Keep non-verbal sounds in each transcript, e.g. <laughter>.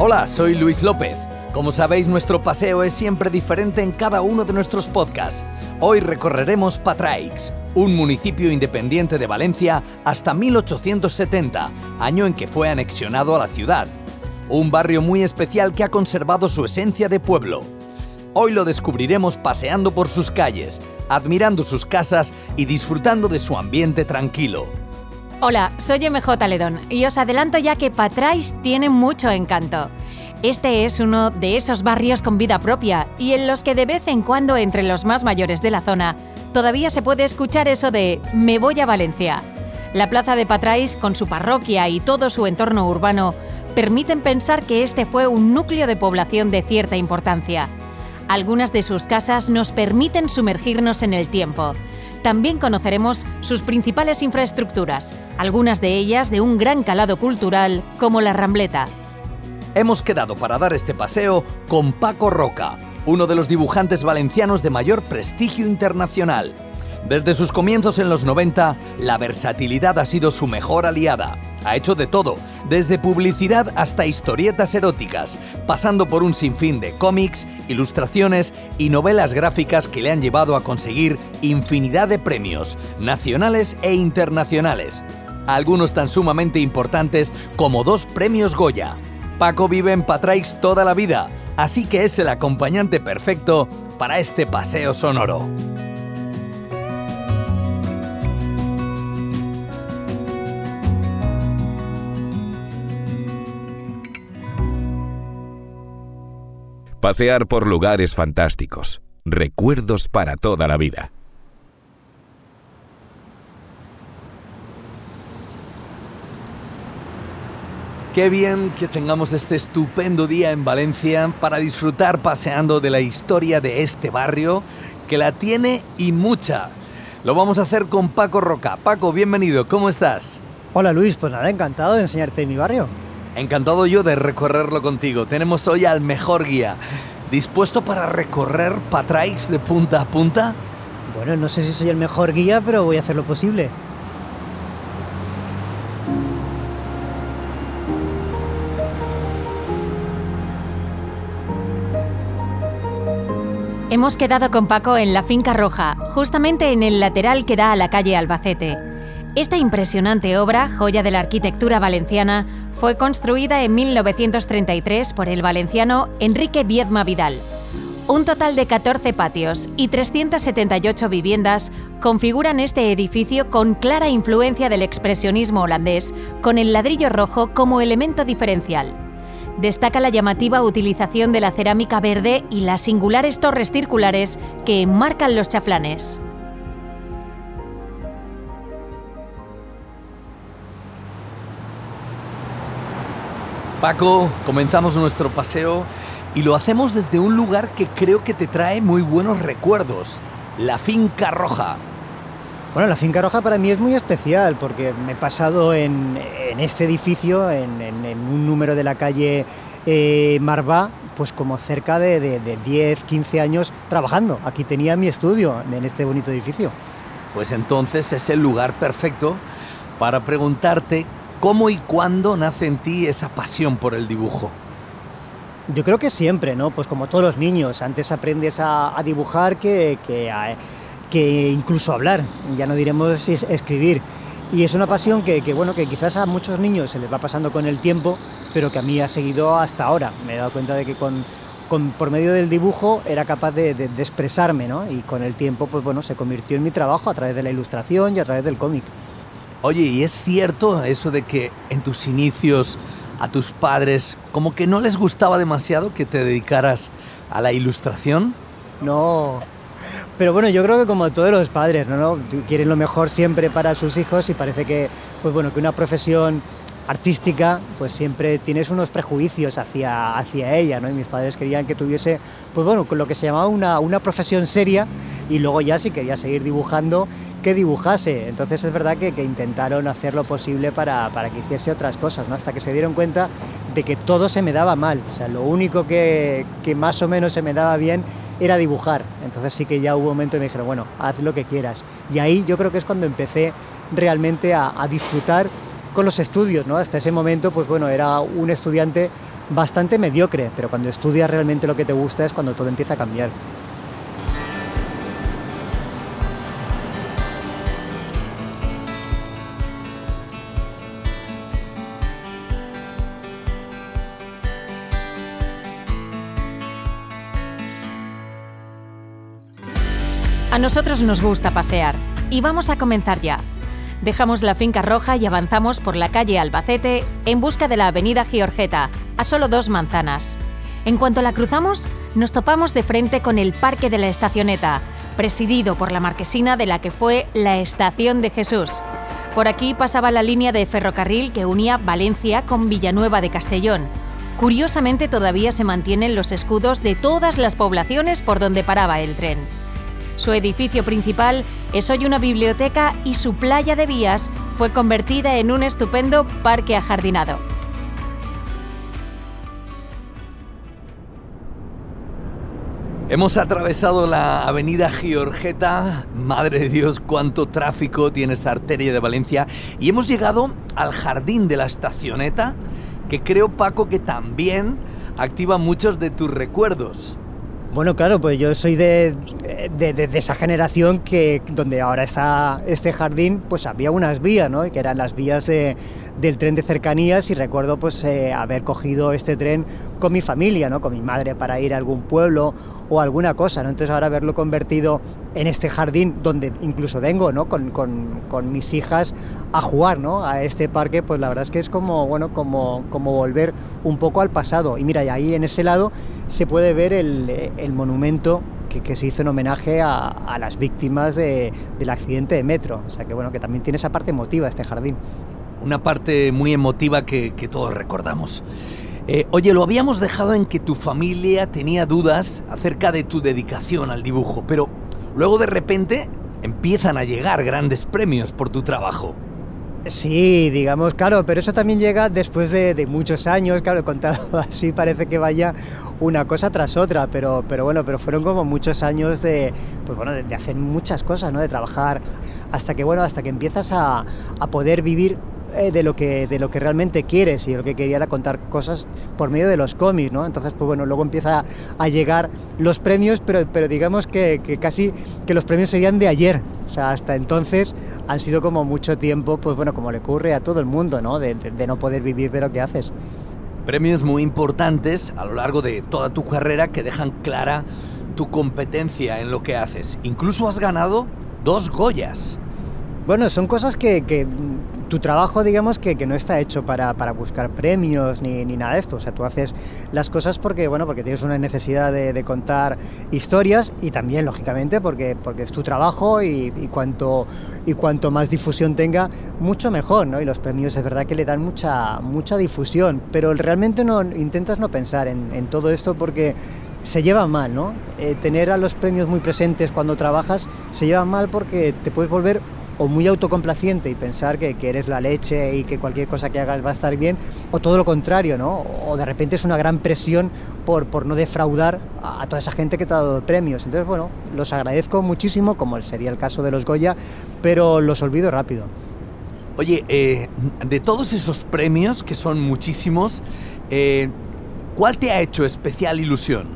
Hola, soy Luis López. Como sabéis, nuestro paseo es siempre diferente en cada uno de nuestros podcasts. Hoy recorreremos Patraix, un municipio independiente de Valencia hasta 1870, año en que fue anexionado a la ciudad. Un barrio muy especial que ha conservado su esencia de pueblo. Hoy lo descubriremos paseando por sus calles, admirando sus casas y disfrutando de su ambiente tranquilo. Hola, soy MJ Ledón y os adelanto ya que Patrais tiene mucho encanto. Este es uno de esos barrios con vida propia y en los que de vez en cuando entre los más mayores de la zona todavía se puede escuchar eso de me voy a Valencia. La plaza de Patrais, con su parroquia y todo su entorno urbano, permiten pensar que este fue un núcleo de población de cierta importancia. Algunas de sus casas nos permiten sumergirnos en el tiempo también conoceremos sus principales infraestructuras, algunas de ellas de un gran calado cultural como la Rambleta. Hemos quedado para dar este paseo con Paco Roca, uno de los dibujantes valencianos de mayor prestigio internacional. Desde sus comienzos en los 90, la versatilidad ha sido su mejor aliada. Ha hecho de todo, desde publicidad hasta historietas eróticas, pasando por un sinfín de cómics, ilustraciones y novelas gráficas que le han llevado a conseguir infinidad de premios, nacionales e internacionales. Algunos tan sumamente importantes como dos premios Goya. Paco vive en Patraix toda la vida, así que es el acompañante perfecto para este paseo sonoro. Pasear por lugares fantásticos. Recuerdos para toda la vida. Qué bien que tengamos este estupendo día en Valencia para disfrutar paseando de la historia de este barrio, que la tiene y mucha. Lo vamos a hacer con Paco Roca. Paco, bienvenido, ¿cómo estás? Hola Luis, pues nada, encantado de enseñarte mi barrio. Encantado yo de recorrerlo contigo. Tenemos hoy al mejor guía. ¿Dispuesto para recorrer Patraix de punta a punta? Bueno, no sé si soy el mejor guía, pero voy a hacer lo posible. Hemos quedado con Paco en la Finca Roja, justamente en el lateral que da a la calle Albacete. Esta impresionante obra, joya de la arquitectura valenciana, fue construida en 1933 por el valenciano Enrique Viedma Vidal. Un total de 14 patios y 378 viviendas configuran este edificio con clara influencia del expresionismo holandés, con el ladrillo rojo como elemento diferencial. Destaca la llamativa utilización de la cerámica verde y las singulares torres circulares que enmarcan los chaflanes. Paco, comenzamos nuestro paseo y lo hacemos desde un lugar que creo que te trae muy buenos recuerdos, la Finca Roja. Bueno, la Finca Roja para mí es muy especial porque me he pasado en, este edificio, en, un número de la calle eh, Marvá, pues como cerca de, de 10, 15 años trabajando. Aquí tenía mi estudio en este bonito edificio. Pues entonces es el lugar perfecto para preguntarte ¿Cómo y cuándo nace en ti esa pasión por el dibujo? Yo creo que siempre, ¿no? Pues como todos los niños, antes aprendes a, dibujar que, que, incluso hablar, ya no diremos escribir. Y es una pasión que, bueno, que quizás a muchos niños se les va pasando con el tiempo, pero que a mí ha seguido hasta ahora. Me he dado cuenta de que con, por medio del dibujo era capaz de, de, expresarme, ¿no? Y con el tiempo, pues bueno, se convirtió en mi trabajo a través de la ilustración y a través del cómic. Oye, ¿y es cierto eso de que en tus inicios a tus padres como que no les gustaba demasiado que te dedicaras a la ilustración? No. Pero bueno, yo creo que como todos los padres, ¿no? Quieren lo mejor siempre para sus hijos y parece que, pues bueno, que una profesión artística, pues siempre tienes unos prejuicios hacia, hacia ella, ¿no? Y mis padres querían que tuviese, pues bueno, lo que se llamaba una, una profesión seria y luego ya si quería seguir dibujando, que dibujase. Entonces es verdad que, que intentaron hacer lo posible para, para, que hiciese otras cosas, ¿no? Hasta que se dieron cuenta de que todo se me daba mal. O sea, lo único que, que más o menos se me daba bien era dibujar. Entonces sí que ya hubo un momento y me dijeron, bueno, haz lo que quieras. Y ahí yo creo que es cuando empecé realmente a disfrutar con los estudios, ¿no? Hasta ese momento, pues bueno, era un estudiante bastante mediocre, pero cuando estudias realmente lo que te gusta es cuando todo empieza a cambiar. A nosotros nos gusta pasear y vamos a comenzar ya. Dejamos la finca roja y avanzamos por la calle Albacete en busca de la avenida Giorgeta, a solo dos manzanas. En cuanto la cruzamos, nos topamos de frente con el Parque de la Estacioneta, presidido por la marquesina de la que fue la Estación de Jesús. Por aquí pasaba la línea de ferrocarril que unía Valencia con Villanueva de Castellón. Curiosamente todavía se mantienen los escudos de todas las poblaciones por donde paraba el tren. Su edificio principal es hoy una biblioteca y su playa de vías fue convertida en un estupendo parque ajardinado. Hemos atravesado la avenida Giorgeta, madre de Dios, cuánto tráfico tiene esta arteria de Valencia, y hemos llegado al jardín de la estacioneta, que creo Paco que también activa muchos de tus recuerdos. Bueno, claro, pues yo soy de, de, de, esa generación que donde ahora está este jardín, pues había unas vías, ¿no? Que eran las vías de, del tren de cercanías y recuerdo pues eh, haber cogido este tren con mi familia, ¿no? Con mi madre para ir a algún pueblo o alguna cosa, ¿no? Entonces ahora haberlo convertido en este jardín donde incluso vengo, ¿no? Con, con, con mis hijas a jugar, ¿no? A este parque, pues la verdad es que es como, bueno, como, como volver un poco al pasado. Y mira, y ahí en ese lado se puede ver el, el monumento que, que, se hizo en homenaje a, a las víctimas de, del accidente de metro. O sea que bueno, que también tiene esa parte emotiva este jardín. Una parte muy emotiva que, que todos recordamos. Eh, oye, lo habíamos dejado en que tu familia tenía dudas acerca de tu dedicación al dibujo, pero luego de repente empiezan a llegar grandes premios por tu trabajo. Sí, digamos, claro, pero eso también llega después de, de, muchos años, claro, contado <laughs> así parece que vaya una cosa tras otra, pero, pero bueno, pero fueron como muchos años de, pues bueno, de, de hacer muchas cosas, ¿no? De trabajar hasta que, bueno, hasta que empiezas a, a poder vivir eh, de, lo que, de lo que realmente quieres y lo que quería era contar cosas por medio de los cómics, ¿no? Entonces, pues bueno, luego empieza a llegar los premios, pero, pero digamos que, que casi que los premios serían de ayer, o sea, hasta entonces han sido como mucho tiempo, pues bueno, como le ocurre a todo el mundo, ¿no? De, de, de, no poder vivir de lo que haces. Premios muy importantes a lo largo de toda tu carrera que dejan clara tu competencia en lo que haces. Incluso has ganado dos Goyas. Bueno, son cosas que, que tu trabajo, digamos, que, que no está hecho para, para buscar premios ni, ni, nada de esto. O sea, tú haces las cosas porque, bueno, porque tienes una necesidad de, de contar historias y también, lógicamente, porque, porque es tu trabajo y, y, cuanto, y cuanto más difusión tenga, mucho mejor, ¿no? Y los premios es verdad que le dan mucha, mucha difusión, pero realmente no intentas no pensar en, en todo esto porque se lleva mal, ¿no? Eh, tener a los premios muy presentes cuando trabajas se lleva mal porque te puedes volver o muy autocomplaciente y pensar que, que, eres la leche y que cualquier cosa que hagas va a estar bien, o todo lo contrario, ¿no? O de repente es una gran presión por, por no defraudar a, a toda esa gente que te ha dado premios. Entonces, bueno, los agradezco muchísimo, como sería el caso de los Goya, pero los olvido rápido. Oye, eh, de todos esos premios, que son muchísimos, eh, ¿cuál te ha hecho especial ilusión?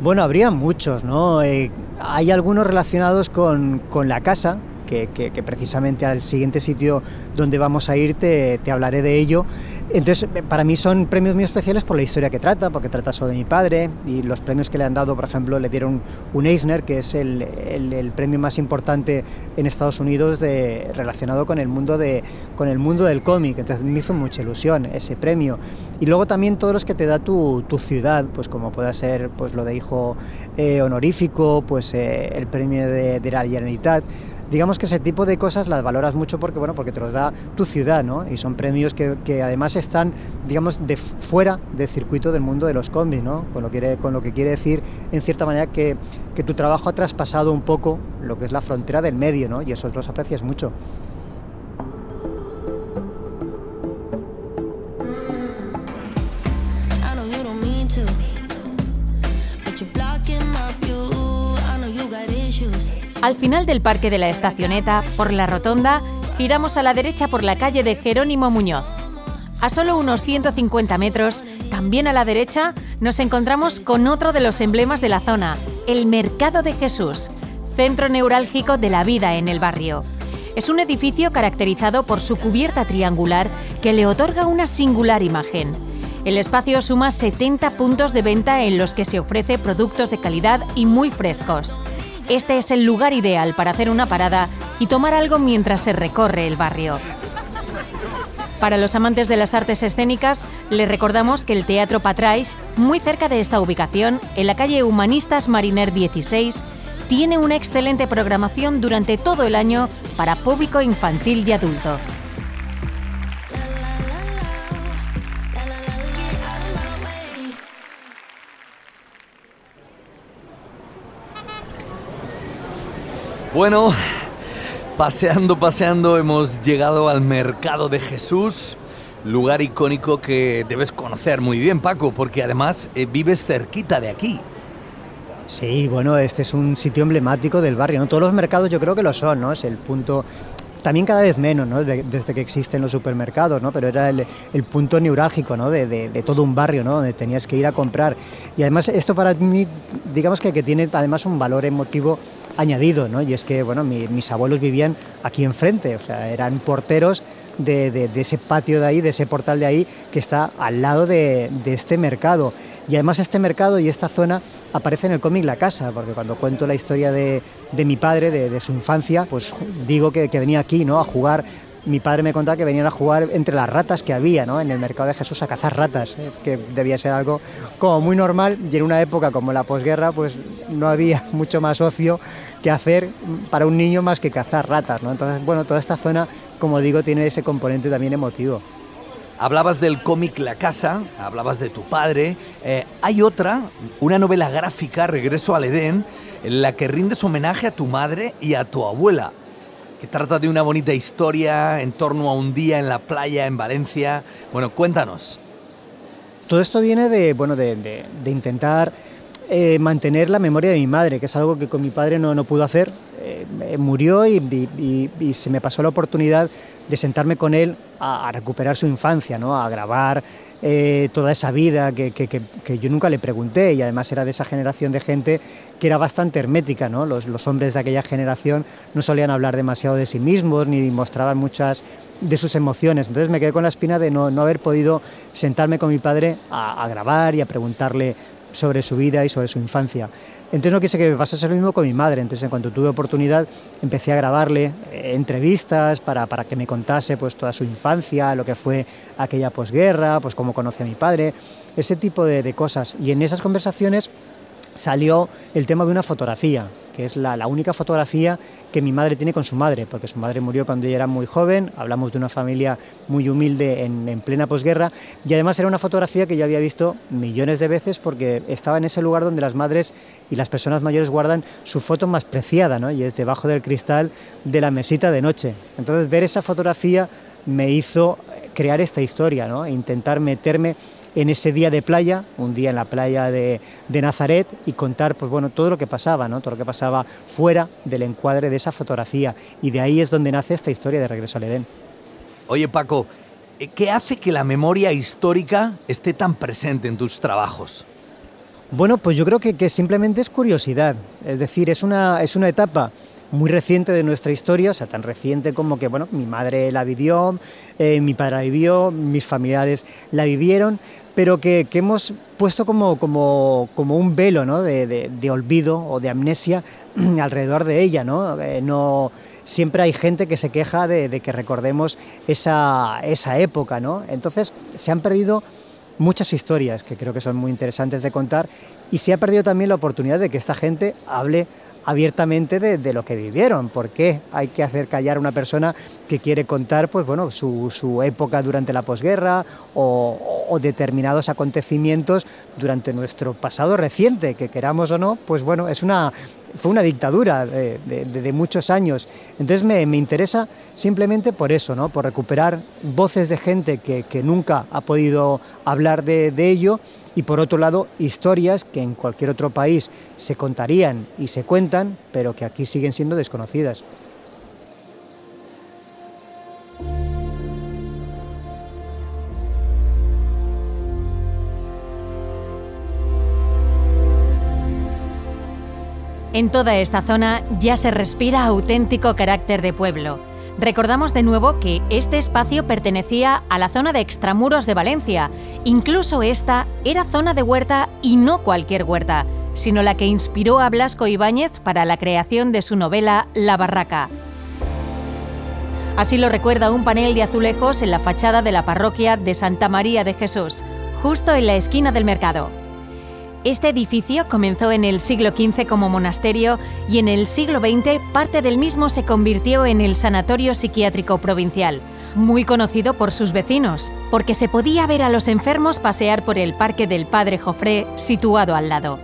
Bueno, habría muchos, ¿no? Eh, hay algunos relacionados con, con la casa, que, que, que, precisamente al siguiente sitio donde vamos a ir te, te, hablaré de ello. Entonces, para mí son premios muy especiales por la historia que trata, porque trata sobre mi padre y los premios que le han dado, por ejemplo, le dieron un Eisner, que es el, el, el premio más importante en Estados Unidos de, relacionado con el mundo, de, con el mundo del cómic. Entonces, me hizo mucha ilusión ese premio. Y luego también todos los que te da tu, tu ciudad, pues como pueda ser pues lo de hijo eh, honorífico, pues eh, el premio de, de la Generalitat digamos que ese tipo de cosas las valoras mucho porque, bueno, porque te los da tu ciudad, ¿no? Y son premios que, que además están, digamos, de fuera del circuito del mundo de los cómics, ¿no? Con lo, que, con lo que quiere decir, en cierta manera, que, que tu trabajo ha traspasado un poco lo que es la frontera del medio, ¿no? Y eso los aprecias mucho. Al final del Parque de la Estacioneta, por la rotonda, giramos a la derecha por la calle de Jerónimo Muñoz. A solo unos 150 metros, también a la derecha, nos encontramos con otro de los emblemas de la zona, el Mercado de Jesús, centro neurálgico de la vida en el barrio. Es un edificio caracterizado por su cubierta triangular que le otorga una singular imagen. El espacio suma 70 puntos de venta en los que se ofrece productos de calidad y muy frescos. Este es el lugar ideal para hacer una parada y tomar algo mientras se recorre el barrio. Para los amantes de las artes escénicas, les recordamos que el Teatro Patrais, muy cerca de esta ubicación, en la calle Humanistas Mariner 16, tiene una excelente programación durante todo el año para público infantil y adulto. Bueno, paseando, paseando, hemos llegado al Mercado de Jesús, lugar icónico que debes conocer muy bien, Paco, porque además eh, vives cerquita de aquí. Sí, bueno, este es un sitio emblemático del barrio, ¿no? Todos los mercados yo creo que lo son, ¿no? Es el punto también cada vez menos, ¿no? desde que existen los supermercados, ¿no? pero era el, punto neurálgico ¿no? De, todo un barrio, ¿no? donde tenías que ir a comprar. Y además esto para mí, digamos que, que tiene además un valor emotivo añadido, ¿no? y es que bueno, mis abuelos vivían aquí enfrente, o sea, eran porteros de, ese patio de ahí, de ese portal de ahí, que está al lado de, este mercado. Y además este mercado y esta zona aparece en el cómic La Casa, porque cuando cuento la historia de, mi padre, de, su infancia, pues digo que, que venía aquí ¿no? a jugar mi padre me contaba que venían a jugar entre las ratas que había ¿no? en el mercado de Jesús a cazar ratas, ¿eh? que debía ser algo como muy normal y en una época como la posguerra pues no había <laughs> mucho más ocio que hacer para un niño más que cazar ratas. ¿no? Entonces, bueno, toda esta zona, como digo, tiene ese componente también emotivo. Hablabas del cómic La Casa, hablabas de tu padre. Eh, hay otra, una novela gráfica, Regreso al Edén, en la que rindes homenaje a tu madre y a tu abuela que trata de una bonita historia en torno a un día en la playa en Valencia. Bueno, cuéntanos. Todo esto viene de, bueno, de, intentar eh, mantener la memoria de mi madre, que es algo que con mi padre no, no pudo hacer. Eh, murió y, se me pasó la oportunidad de sentarme con él a, recuperar su infancia, ¿no? a grabar eh, toda esa vida que, yo nunca le pregunté y además era de esa generación de gente que era bastante hermética. ¿no? Los, hombres de aquella generación no solían hablar demasiado de sí mismos ni mostraban muchas de sus emociones. Entonces me quedé con la espina de no, haber podido sentarme con mi padre a grabar y a preguntarle sobre su vida y sobre su infancia. Entonces no quise que me pasase lo mismo con mi madre, entonces en cuanto tuve oportunidad empecé a grabarle eh, entrevistas para, para, que me contase pues toda su infancia, lo que fue aquella posguerra, pues cómo conoce a mi padre, ese tipo de, de cosas. Y en esas conversaciones salió el tema de una fotografía, que es la, única fotografía que mi madre tiene con su madre, porque su madre murió cuando ella era muy joven, hablamos de una familia muy humilde en, plena posguerra, y además era una fotografía que yo había visto millones de veces porque estaba en ese lugar donde las madres y las personas mayores guardan su foto más preciada, ¿no? y es debajo del cristal de la mesita de noche. Entonces ver esa fotografía me hizo crear esta historia, ¿no? E intentar meterme en ese día de playa, un día en la playa de, Nazaret, y contar pues, bueno, todo lo que pasaba, ¿no? todo lo que pasaba fuera del encuadre de esa fotografía. Y de ahí es donde nace esta historia de Regreso al Edén. Oye Paco, eh, ¿qué hace que la memoria histórica esté tan presente en tus trabajos? Bueno, pues yo creo que, que simplemente es curiosidad, es decir, es una, es una etapa muy reciente de nuestra historia, o sea, tan reciente como que, bueno, mi madre la vivió, eh, mi padre la vivió, mis familiares la vivieron, pero que, hemos puesto como, como, como un velo ¿no? de, olvido o de amnesia <clears throat> alrededor de ella, ¿no? Eh, no siempre hay gente que se queja de, que recordemos esa, esa época, ¿no? Entonces se han perdido muchas historias que creo que son muy interesantes de contar y se ha perdido también la oportunidad de que esta gente hable abiertamente de, lo que vivieron. ¿Por qué hay que hacer callar a una persona que quiere contar pues, bueno, su, época durante la posguerra o, determinados acontecimientos durante nuestro pasado reciente, que queramos o no, pues bueno, es una, fue una dictadura de, muchos años. Entonces me, interesa simplemente por eso, ¿no? por recuperar voces de gente que, nunca ha podido hablar de, ello y por otro lado historias que en cualquier otro país se contarían y se cuentan, pero que aquí siguen siendo desconocidas. En toda esta zona ya se respira auténtico carácter de pueblo. Recordamos de nuevo que este espacio pertenecía a la zona de extramuros de Valencia. Incluso esta era zona de huerta y no cualquier huerta, sino la que inspiró a Blasco Ibáñez para la creación de su novela La Barraca. Así lo recuerda un panel de azulejos en la fachada de la parroquia de Santa María de Jesús, justo en la esquina del mercado. Este edificio comenzó en el siglo XV como monasterio y en el siglo XX parte del mismo se convirtió en el Sanatorio Psiquiátrico Provincial, muy conocido por sus vecinos, porque se podía ver a los enfermos pasear por el Parque del Padre Jofré situado al lado.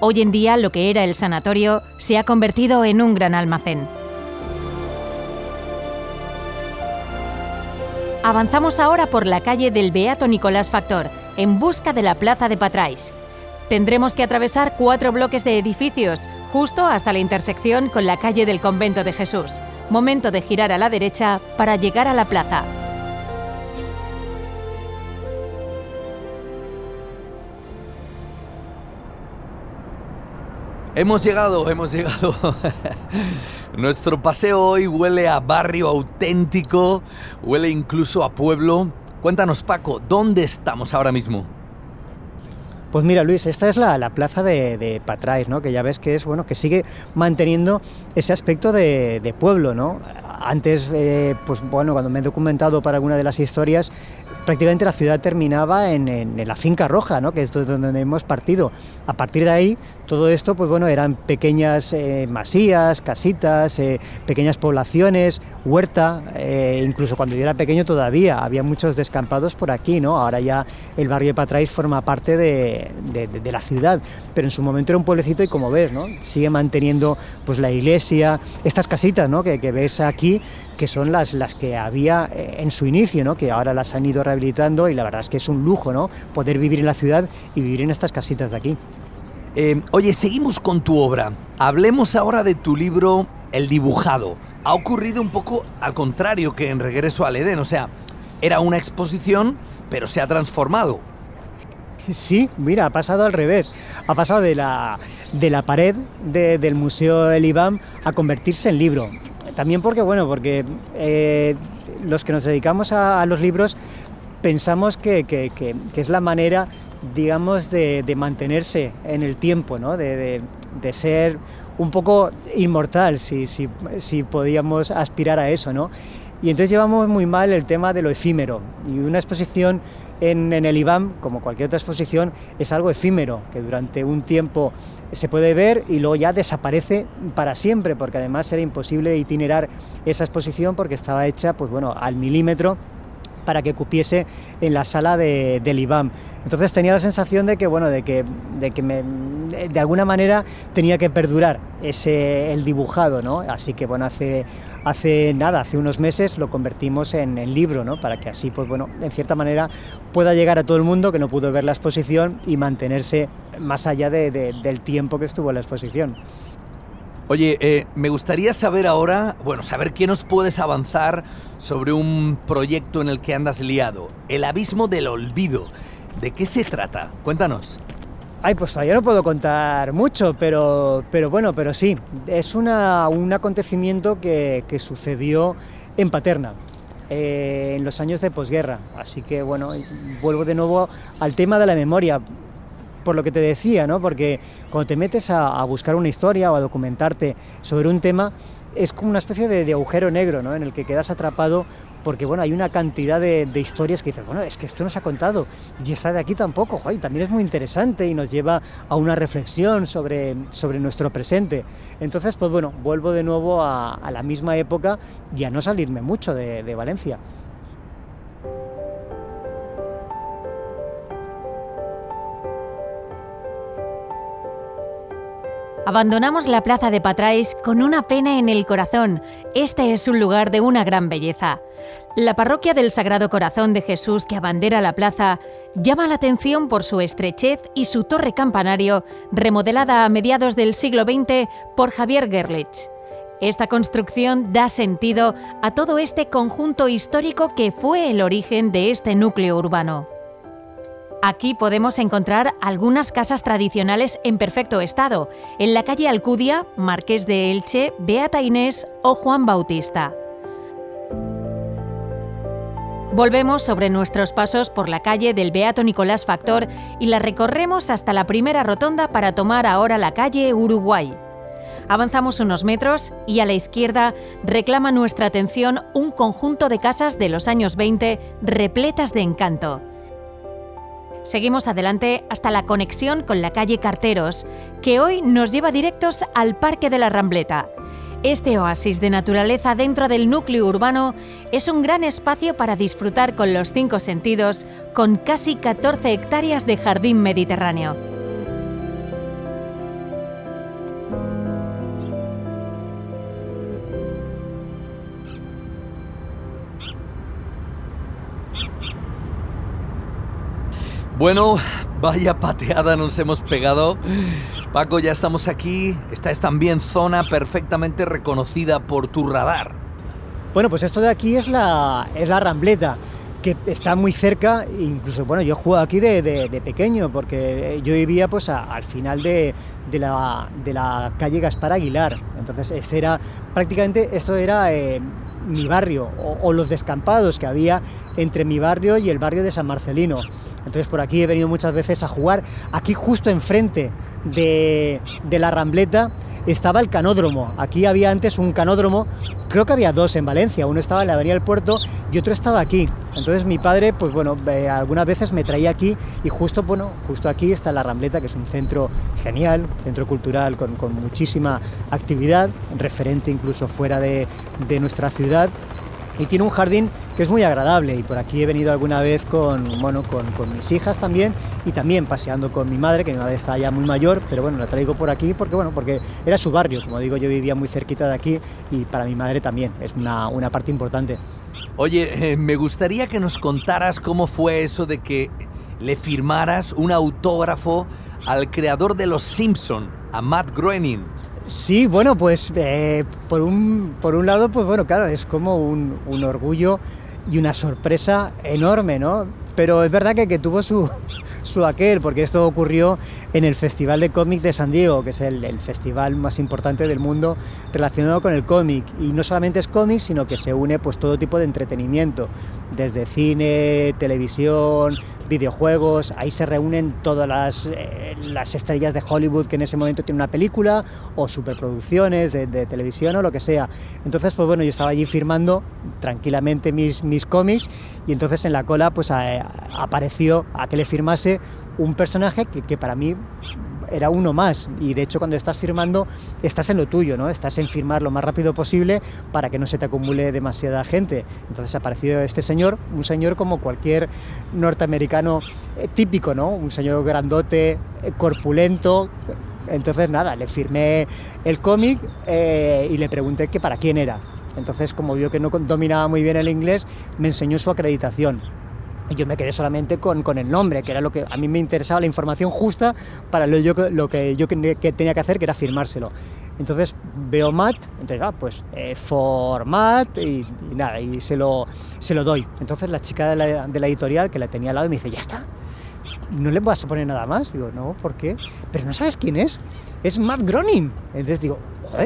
Hoy en día lo que era el sanatorio se ha convertido en un gran almacén. Avanzamos ahora por la calle del Beato Nicolás Factor, en busca de la Plaza de Patrais. Tendremos que atravesar cuatro bloques de edificios, justo hasta la intersección con la calle del Convento de Jesús. Momento de girar a la derecha para llegar a la plaza. Hemos llegado, hemos llegado. <laughs> Nuestro paseo hoy huele a barrio auténtico, huele incluso a pueblo. Cuéntanos Paco, ¿dónde estamos ahora mismo? Pues mira, Luis, esta es la, plaza de, de, Patrais, ¿no? Que ya ves que es bueno, que sigue manteniendo ese aspecto de, pueblo, ¿no? Antes, eh, pues bueno, cuando me he documentado para alguna de las historias, prácticamente la ciudad terminaba en, la finca roja, ¿no? que es donde hemos partido. A partir de ahí, todo esto, pues bueno, eran pequeñas eh, masías, casitas, eh, pequeñas poblaciones, huerta, eh, incluso cuando yo era pequeño todavía había muchos descampados por aquí, ¿no? Ahora ya el barrio de Patrais forma parte de, la ciudad, pero en su momento era un pueblecito y como ves, ¿no? Sigue manteniendo pues la iglesia, estas casitas, ¿no? Que, que ves aquí que son las, las que había eh, en su inicio, ¿no? que ahora las han ido rehabilitando y la verdad es que es un lujo ¿no? poder vivir en la ciudad y vivir en estas casitas de aquí. Eh, oye, seguimos con tu obra. Hablemos ahora de tu libro El dibujado. Ha ocurrido un poco al contrario que en Regreso al Edén, o sea, era una exposición, pero se ha transformado. Sí, mira, ha pasado al revés. Ha pasado de la, de la pared del Museo El Ibam a convertirse en libro. También porque, bueno, porque eh, los que nos dedicamos a, los libros pensamos que, es la manera, digamos, de, mantenerse en el tiempo, ¿no? de, ser un poco inmortal, si, si, si, podíamos aspirar a eso, ¿no? Y entonces llevamos muy mal el tema de lo efímero. Y una exposición en, el IBAM, como cualquier otra exposición, es algo efímero, que durante un tiempo se puede ver y luego ya desaparece para siempre, porque además era imposible itinerar esa exposición porque estaba hecha pues bueno, al milímetro para que cupiese en la sala de, del IBAM. Entonces tenía la sensación de que, bueno, de que, de, que me, de alguna manera tenía que perdurar ese, el dibujado, ¿no? Así que, bueno, hace, hace nada, hace unos meses lo convertimos en, libro, ¿no? Para que así, pues bueno, en cierta manera pueda llegar a todo el mundo que no pudo ver la exposición y mantenerse más allá del tiempo que estuvo en la exposición. Oye, eh, me gustaría saber ahora, bueno, saber qué nos puedes avanzar sobre un proyecto en el que andas liado, El Abismo del Olvido. ¿De qué se trata? Cuéntanos. Ay, pues todavía no puedo contar mucho, pero, pero bueno, pero sí. Es una, un acontecimiento que, sucedió en Paterna, eh, en los años de posguerra. Así que bueno, vuelvo de nuevo al tema de la memoria. por lo que te decía, ¿no? Porque cuando te metes a, a buscar una historia o a documentarte sobre un tema, es como una especie de, agujero negro, ¿no? En el que quedas atrapado porque bueno, hay una cantidad de, de, historias que dices, bueno, es que esto nos ha contado y esta de aquí tampoco, joder, también es muy interesante y nos lleva a una reflexión sobre, sobre nuestro presente. Entonces, pues bueno, vuelvo de nuevo a, la misma época y a no salirme mucho de Valencia. Abandonamos la plaza de Patrais con una pena en el corazón. Este es un lugar de una gran belleza. La parroquia del Sagrado Corazón de Jesús que abandera la plaza llama la atención por su estrechez y su torre campanario, remodelada a mediados del siglo XX por Javier Gerlich. Esta construcción da sentido a todo este conjunto histórico que fue el origen de este núcleo urbano. Aquí podemos encontrar algunas casas tradicionales en perfecto estado, en la calle Alcudia, Marqués de Elche, Beata Inés o Juan Bautista. Volvemos sobre nuestros pasos por la calle del Beato Nicolás Factor y la recorremos hasta la primera rotonda para tomar ahora la calle Uruguay. Avanzamos unos metros y a la izquierda reclama nuestra atención un conjunto de casas de los años 20 repletas de encanto. Seguimos adelante hasta la conexión con la calle Carteros, que hoy nos lleva directos al Parque de la Rambleta. Este oasis de naturaleza dentro del núcleo urbano es un gran espacio para disfrutar con los cinco sentidos, con casi 14 hectáreas de jardín mediterráneo. Bueno, vaya pateada nos hemos pegado. Paco, ya estamos aquí. Esta es también zona perfectamente reconocida por tu radar. Bueno, pues esto de aquí es la, es la Rambleta, que está muy cerca, incluso, bueno, yo he jugado aquí de, de, pequeño, porque yo vivía pues al final de, de, la, de la calle Gaspar Aguilar. Entonces, este era, prácticamente esto era... Eh, mi barrio o, los descampados que había entre mi barrio y el barrio de San Marcelino. Entonces por aquí he venido muchas veces a jugar. Aquí justo enfrente de, de la Rambleta estaba el canódromo. Aquí había antes un canódromo, creo que había dos en Valencia. Uno estaba en la Avenida del Puerto y otro estaba aquí. Entonces mi padre, pues bueno, eh, algunas veces me traía aquí y justo, bueno, justo aquí está la Rambleta, que es un centro genial, centro cultural con, con muchísima actividad, referente incluso fuera de, de nuestra ciudad y tiene un jardín que es muy agradable y por aquí he venido alguna vez con, bueno, con, con, mis hijas también y también paseando con mi madre, que mi madre está ya muy mayor, pero bueno, la traigo por aquí porque, bueno, porque era su barrio, como digo, yo vivía muy cerquita de aquí y para mi madre también es una, una parte importante. Oye, eh, me gustaría que nos contaras cómo fue eso de que le firmaras un autógrafo al creador de Los Simpson, a Matt Groening. Sí, bueno, pues eh, por, un, por un lado, pues bueno, claro, es como un, un, orgullo y una sorpresa enorme, ¿no? Pero es verdad que, que tuvo su, <laughs> su aquel, porque esto ocurrió en el Festival de Cómic de San Diego, que es el, el, festival más importante del mundo relacionado con el cómic. Y no solamente es cómic, sino que se une pues todo tipo de entretenimiento, desde cine, televisión, videojuegos, ahí se reúnen todas las, eh, las, estrellas de Hollywood que en ese momento tienen una película o superproducciones de, televisión o lo que sea. Entonces, pues bueno, yo estaba allí firmando tranquilamente mis, mis cómics y entonces en la cola pues a, apareció a que le firmase un personaje que, que para mí era uno más y de hecho cuando estás firmando estás en lo tuyo, ¿no? Estás en firmar lo más rápido posible para que no se te acumule demasiada gente. Entonces apareció este señor, un señor como cualquier norteamericano eh, típico, ¿no? Un señor grandote, eh, corpulento. Entonces nada, le firmé el cómic eh, y le pregunté que para quién era. Entonces como vio que no dominaba muy bien el inglés, me enseñó su acreditación yo me quedé solamente con, con, el nombre, que era lo que a mí me interesaba, la información justa para lo, yo, lo que yo que tenía que hacer, que era firmárselo. Entonces veo Matt, entonces, ah, pues eh, for Matt y, y, nada, y se lo, se lo doy. Entonces la chica de la, de la editorial que la tenía al lado me dice, ya está, no le vas a poner nada más. Digo, no, ¿por qué? Pero no sabes quién es, es Matt Groening. Entonces digo,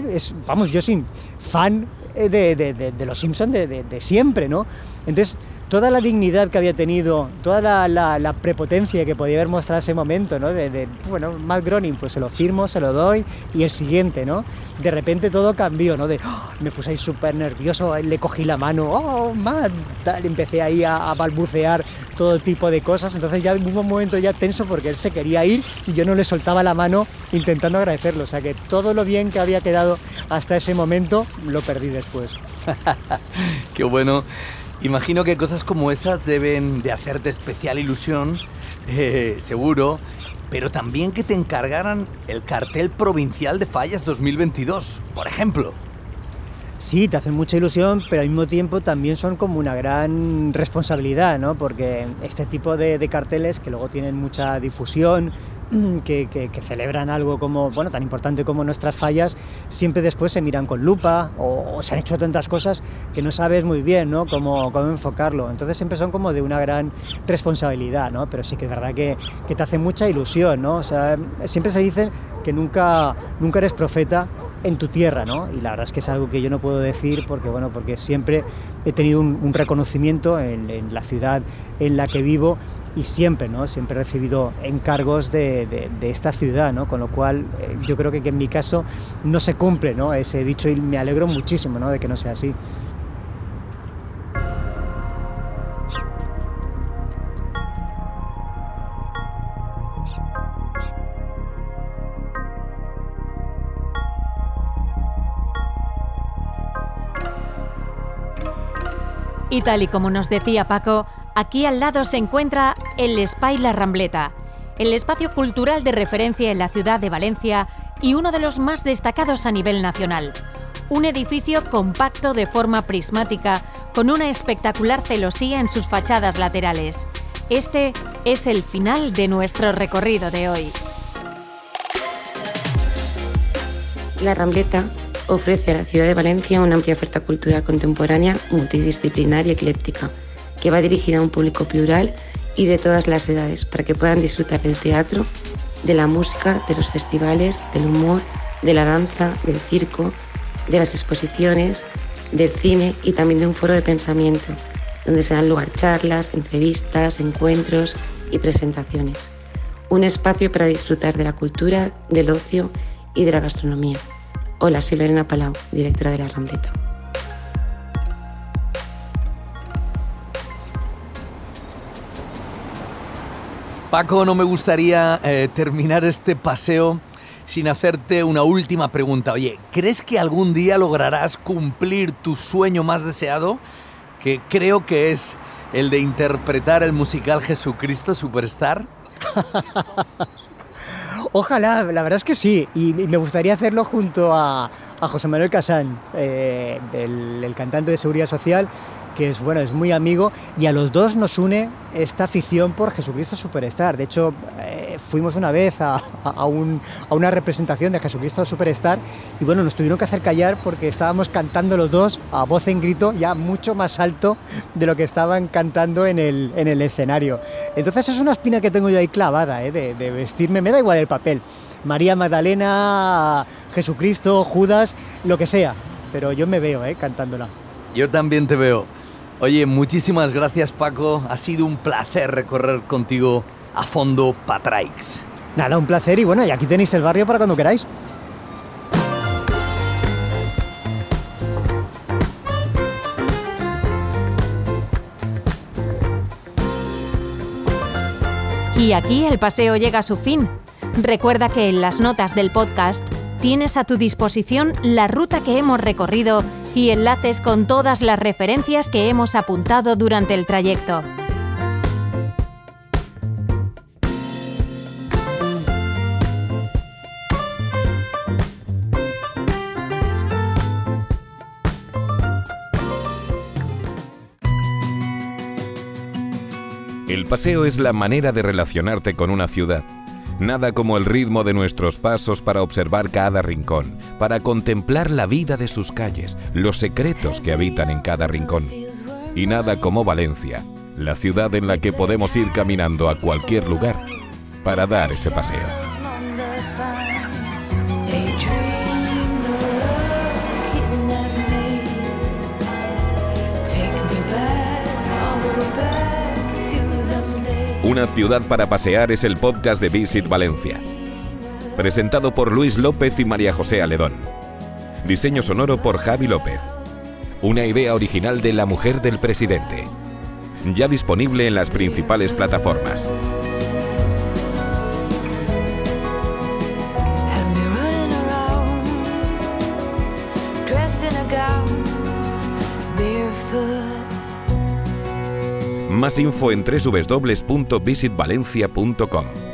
es, vamos, yo soy fan eh, de, los Simpsons de, de, siempre, ¿no? Entonces, toda la dignidad que había tenido, toda la, prepotencia que podía haber mostrado ese momento, ¿no? De, bueno, Matt Groening, pues se lo firmo, se lo doy y el siguiente, ¿no? De repente todo cambió, ¿no? De, oh, me puse ahí súper nervioso, le cogí la mano, oh, Matt, tal, empecé ahí a, balbucear todo tipo de cosas, entonces ya hubo un momento ya tenso porque él se quería ir y yo no le soltaba la mano intentando agradecerlo, o sea que todo lo bien que había quedado hasta ese momento lo perdí después. <laughs> Qué bueno. Imagino que cosas como esas deben de hacerte especial ilusión, <laughs> eh, seguro, pero también que te encargaran el cartel provincial de Fallas 2022, por ejemplo. Sí, te hacen mucha ilusión, pero al mismo tiempo también son como una gran responsabilidad, ¿no? Porque este tipo de, de carteles que luego tienen mucha difusión, <clears throat> que, celebran algo como, bueno, tan importante como nuestras fallas, siempre después se miran con lupa o, se han hecho tantas cosas que no sabes muy bien ¿no? cómo, cómo, enfocarlo. Entonces siempre son como de una gran responsabilidad, ¿no? Pero sí que es verdad que, que te hace mucha ilusión, ¿no? O sea, siempre se dice que nunca, nunca eres profeta en tu tierra, ¿no? Y la verdad es que es algo que yo no puedo decir porque, bueno, porque siempre he tenido un, reconocimiento en, la ciudad en la que vivo y siempre, ¿no? Siempre he recibido encargos de, esta ciudad, ¿no? Con lo cual eh, yo creo que, que, en mi caso no se cumple, ¿no? Ese dicho y me alegro muchísimo, ¿no? De que no sea así. Y tal y como nos decía Paco, aquí al lado se encuentra el Spy La Rambleta, el espacio cultural de referencia en la ciudad de Valencia y uno de los más destacados a nivel nacional. Un edificio compacto de forma prismática, con una espectacular celosía en sus fachadas laterales. Este es el final de nuestro recorrido de hoy. La Rambleta ofrece a la ciudad de Valencia una amplia oferta cultural contemporánea, multidisciplinar y ecléptica, que va dirigida a un público plural y de todas las edades, para que puedan disfrutar del teatro, de la música, de los festivales, del humor, de la danza, del circo, de las exposiciones, del cine y también de un foro de pensamiento, donde se dan lugar charlas, entrevistas, encuentros y presentaciones. Un espacio para disfrutar de la cultura, del ocio y de la gastronomía. Hola, soy Lorena Palau, directora de La Rambleta. Paco, no me gustaría eh, terminar este paseo sin hacerte una última pregunta. Oye, ¿crees que algún día lograrás cumplir tu sueño más deseado? Que creo que es el de interpretar el musical Jesucristo Superstar. <laughs> Ojalá, la verdad es que sí, y, me gustaría hacerlo junto a, José Manuel Casán, eh, el, cantante de Seguridad Social, que es bueno, es muy amigo y a los dos nos une esta afición por Jesucristo Superstar. De hecho, eh, fuimos una vez a, una representación de Jesucristo Superstar y bueno, nos tuvieron que hacer callar porque estábamos cantando los dos a voz en grito ya mucho más alto de lo que estaban cantando en el, en el escenario. Entonces es una espina que tengo yo ahí clavada, eh, de, de vestirme, me da igual el papel. María Magdalena, Jesucristo, Judas, lo que sea. Pero yo me veo eh, cantándola. Yo también te veo. Oye, muchísimas gracias Paco, ha sido un placer recorrer contigo a fondo Patraix. Nada, un placer y bueno, y aquí tenéis el barrio para cuando queráis. Y aquí el paseo llega a su fin. Recuerda que en las notas del podcast tienes a tu disposición la ruta que hemos recorrido y enlaces con todas las referencias que hemos apuntado durante el trayecto. Paseo es la manera de relacionarte con una ciudad Nada como el ritmo de nuestros pasos para observar cada rincón, para contemplar la vida de sus calles, los secretos que habitan en cada rincón. Y nada como Valencia, la ciudad en la que podemos ir caminando a cualquier lugar para dar ese paseo. Una ciudad para pasear es el podcast de Visit Valencia. Presentado por Luis López y María José Aledón. Diseño sonoro por Javi López. Una idea original de la mujer del presidente. Ya disponible en las principales plataformas. Más info en www.visitvalencia.com.